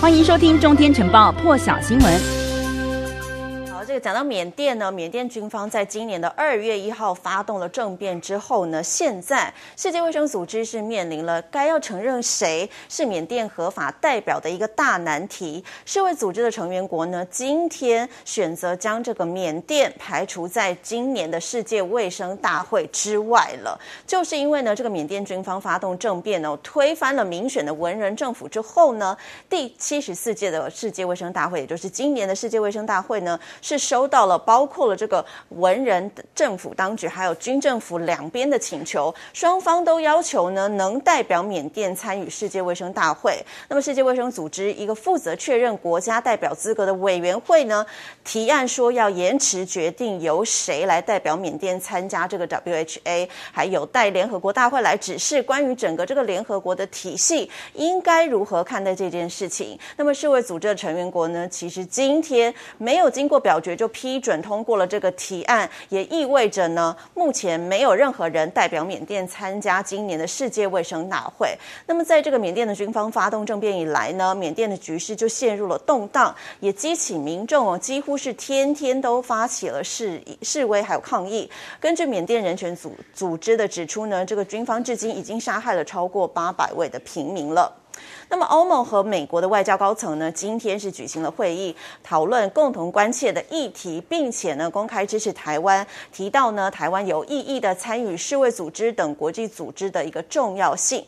欢迎收听《中天晨报》破晓新闻。讲到缅甸呢，缅甸军方在今年的二月一号发动了政变之后呢，现在世界卫生组织是面临了该要承认谁是缅甸合法代表的一个大难题。世卫组织的成员国呢，今天选择将这个缅甸排除在今年的世界卫生大会之外了，就是因为呢，这个缅甸军方发动政变呢，推翻了民选的文人政府之后呢，第七十四届的世界卫生大会，也就是今年的世界卫生大会呢，是。收到了包括了这个文人政府当局还有军政府两边的请求，双方都要求呢能代表缅甸参与世界卫生大会。那么世界卫生组织一个负责确认国家代表资格的委员会呢，提案说要延迟决定由谁来代表缅甸参加这个 WHA，还有待联合国大会来指示关于整个这个联合国的体系应该如何看待这件事情。那么世卫组织的成员国呢，其实今天没有经过表决。就批准通过了这个提案，也意味着呢，目前没有任何人代表缅甸参加今年的世界卫生大会。那么，在这个缅甸的军方发动政变以来呢，缅甸的局势就陷入了动荡，也激起民众哦，几乎是天天都发起了示示威还有抗议。根据缅甸人权组组织的指出呢，这个军方至今已经杀害了超过八百位的平民了。那么，欧盟和美国的外交高层呢，今天是举行了会议，讨论共同关切的议题，并且呢，公开支持台湾，提到呢，台湾有意义的参与世卫组织等国际组织的一个重要性。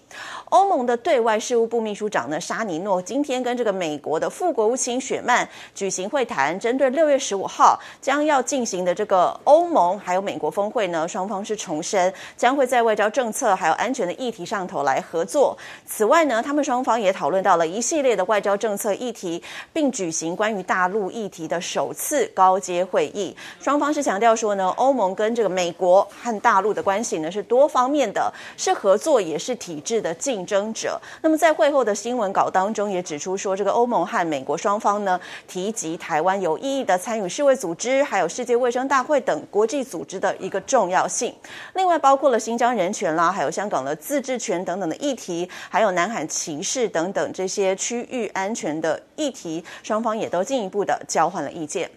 欧盟的对外事务部秘书长呢，沙尼诺今天跟这个美国的副国务卿雪曼举行会谈，针对六月十五号将要进行的这个欧盟还有美国峰会呢，双方是重申将会在外交政策还有安全的议题上头来合作。此外呢，他们双双方也讨论到了一系列的外交政策议题，并举行关于大陆议题的首次高阶会议。双方是强调说呢，欧盟跟这个美国和大陆的关系呢是多方面的，是合作也是体制的。竞争者。那么在会后的新闻稿当中也指出说，这个欧盟和美国双方呢提及台湾有意义的参与世卫组织，还有世界卫生大会等国际组织的一个重要性。另外包括了新疆人权啦，还有香港的自治权等等的议题，还有南海情是等等这些区域安全的议题，双方也都进一步的交换了意见。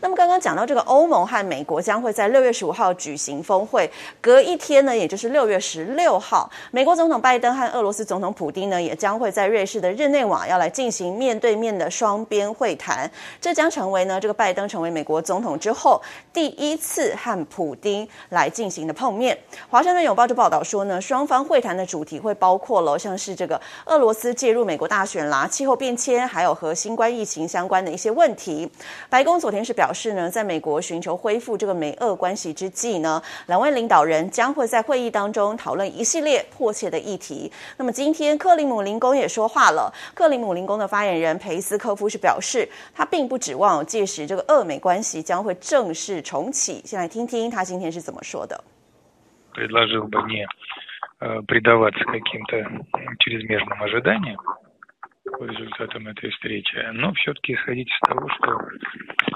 那么刚刚讲到这个欧盟和美国将会在六月十五号举行峰会，隔一天呢，也就是六月十六号，美国总统拜登和俄罗斯总统普丁呢，也将会在瑞士的日内瓦要来进行面对面的双边会谈。这将成为呢，这个拜登成为美国总统之后第一次和普丁来进行的碰面。华盛顿邮报就报道说呢，双方会谈的主题会包括了像是这个俄罗斯介入美国大选啦、气候变迁，还有和新冠疫情相关的一些问题。白宫昨天。是表示呢，在美国寻求恢复这个美俄关系之际呢，两位领导人将会在会议当中讨论一系列迫切的议题。那么今天克里姆林宫也说话了，克里姆林宫的发言人裴斯科夫是表示，他并不指望届时这个俄美关系将会正式重启。先来听听他今天是怎么说的。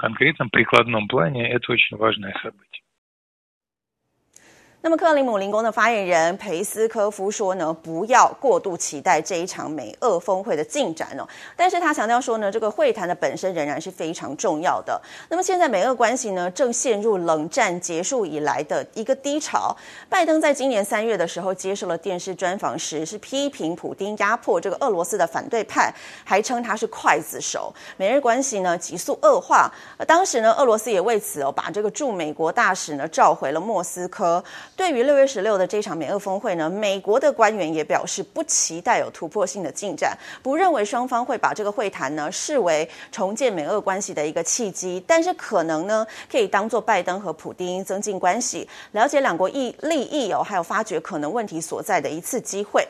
конкретном прикладном плане это очень важное событие. 那么，克里姆林宫的发言人裴斯科夫说呢，不要过度期待这一场美俄峰会的进展哦。但是他强调说呢，这个会谈的本身仍然是非常重要的。那么现在美俄关系呢，正陷入冷战结束以来的一个低潮。拜登在今年三月的时候接受了电视专访时，是批评普丁压迫这个俄罗斯的反对派，还称他是刽子手。美日关系呢急速恶化。当时呢，俄罗斯也为此哦，把这个驻美国大使呢召回了莫斯科。对于六月十六的这场美俄峰会呢，美国的官员也表示不期待有突破性的进展，不认为双方会把这个会谈呢视为重建美俄关系的一个契机，但是可能呢可以当做拜登和普丁增进关系、了解两国意利益哦，还有发掘可能问题所在的一次机会。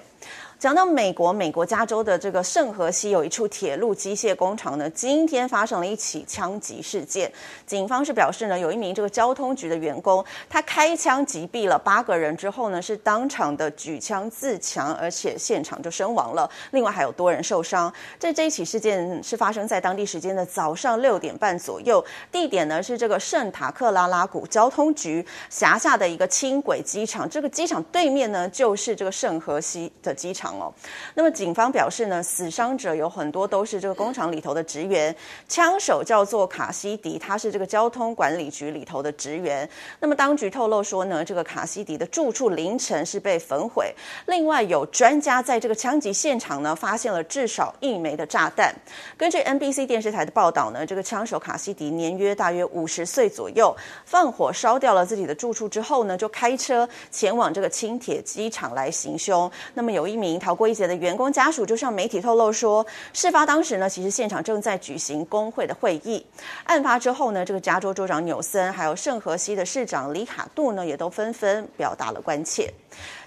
讲到美国，美国加州的这个圣荷西有一处铁路机械工厂呢，今天发生了一起枪击事件。警方是表示呢，有一名这个交通局的员工，他开枪击毙了八个人之后呢，是当场的举枪自强，而且现场就身亡了。另外还有多人受伤。这这一起事件是发生在当地时间的早上六点半左右，地点呢是这个圣塔克拉拉谷交通局辖下的一个轻轨机场。这个机场对面呢就是这个圣荷西的机场。哦。那么警方表示呢，死伤者有很多都是这个工厂里头的职员，枪手叫做卡西迪，他是这个交通管理局里头的职员。那么当局透露说呢，这个卡西迪的住处凌晨是被焚毁。另外有专家在这个枪击现场呢，发现了至少一枚的炸弹。根据 NBC 电视台的报道呢，这个枪手卡西迪年约大约五十岁左右，放火烧掉了自己的住处之后呢，就开车前往这个轻铁机场来行凶。那么有一名逃过一劫的员工家属就向媒体透露说，事发当时呢，其实现场正在举行工会的会议。案发之后呢，这个加州州长纽森还有圣荷西的市长里卡杜呢，也都纷纷表达了关切。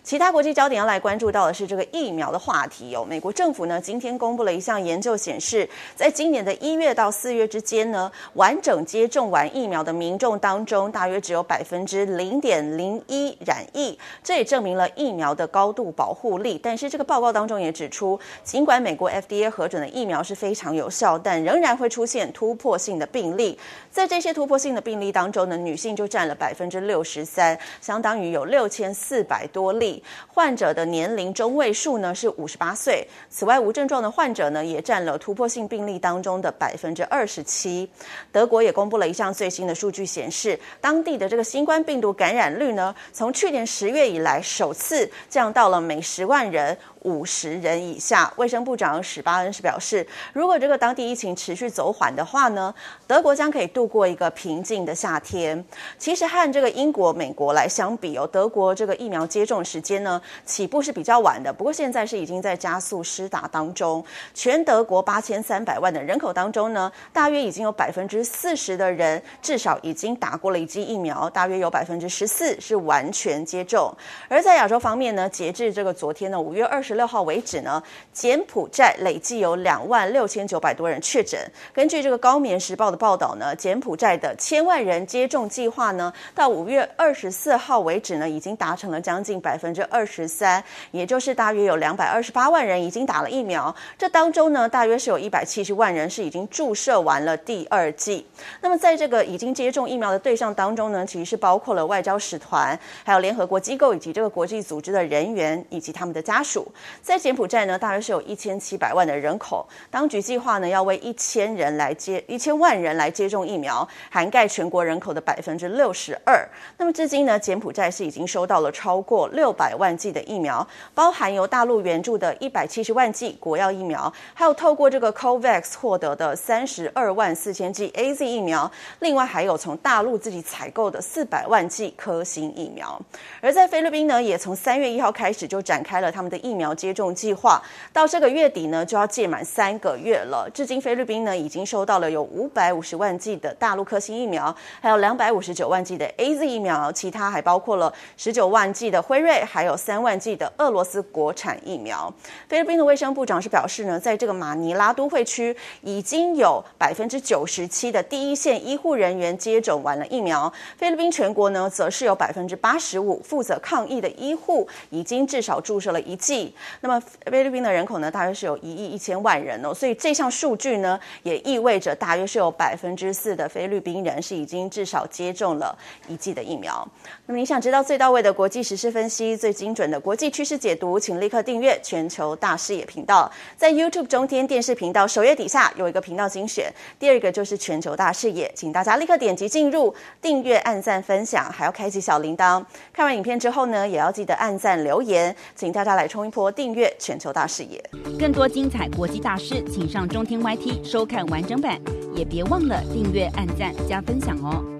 其他国际焦点要来关注到的是这个疫苗的话题哦。美国政府呢今天公布了一项研究显示，在今年的一月到四月之间呢，完整接种完疫苗的民众当中，大约只有百分之零点零一染疫。这也证明了疫苗的高度保护力。但是这个报告当中也指出，尽管美国 FDA 核准的疫苗是非常有效，但仍然会出现突破性的病例。在这些突破性的病例当中呢，女性就占了百分之六十三，相当于有六千四百多例。患者的年龄中位数呢是五十八岁。此外，无症状的患者呢也占了突破性病例当中的百分之二十七。德国也公布了一项最新的数据，显示当地的这个新冠病毒感染率呢，从去年十月以来首次降到了每十万人五十人以下。卫生部长史巴恩是表示，如果这个当地疫情持续走缓的话呢，德国将可以度过一个平静的夏天。其实和这个英国、美国来相比哦，德国这个疫苗接种时间呢起步是比较晚的，不过现在是已经在加速施打当中。全德国八千三百万的人口当中呢，大约已经有百分之四十的人至少已经打过了一剂疫苗，大约有百分之十四是完全接种。而在亚洲方面呢，截至这个昨天呢，五月二十十六号为止呢，柬埔寨累计有两万六千九百多人确诊。根据这个《高棉时报》的报道呢，柬埔寨的千万人接种计划呢，到五月二十四号为止呢，已经达成了将近百分之二十三，也就是大约有两百二十八万人已经打了疫苗。这当中呢，大约是有一百七十万人是已经注射完了第二剂。那么在这个已经接种疫苗的对象当中呢，其实是包括了外交使团、还有联合国机构以及这个国际组织的人员以及他们的家属。在柬埔寨呢，大约是有一千七百万的人口，当局计划呢要为一千人来接一千万人来接种疫苗，涵盖全国人口的百分之六十二。那么至今呢，柬埔寨是已经收到了超过六百万剂的疫苗，包含由大陆援助的一百七十万剂国药疫苗，还有透过这个 COVAX 获得的三十二万四千剂 AZ 疫苗，另外还有从大陆自己采购的四百万剂科兴疫苗。而在菲律宾呢，也从三月一号开始就展开了他们的疫苗接种计划，到这个月底呢就要届满三个月了。至今菲律宾呢已经收到了有五百五十万剂的大陆科兴疫苗，还有两百五十九万剂的 AZ 疫苗，其他还包括了十九万剂的辉瑞，还有三万剂的俄罗斯国产疫苗。菲律宾的卫生部长是表示呢，在这个马尼拉都会区已经有百分之九十七的第一线医护人员接种完了疫苗。菲律宾全国呢则是有百分之八十五负责抗疫的医护已经至少注射了一剂。那么菲律宾的人口呢，大约是有一亿一千万人哦，所以这项数据呢，也意味着大约是有百分之四的菲律宾人是已经至少接种了一剂的疫苗。那么你想知道最到位的国际时事分析、最精准的国际趋势解读，请立刻订阅全球大视野频道，在 YouTube 中天电视频道首页底下有一个频道精选，第二个就是全球大视野，请大家立刻点击进入订阅、按赞、分享，还要开启小铃铛。看完影片之后呢，也要记得按赞留言，请大家来冲一波订阅全球大视野。更多精彩国际大师，请上中天 YT 收看完整版，也别忘了订阅、按赞、加分享哦。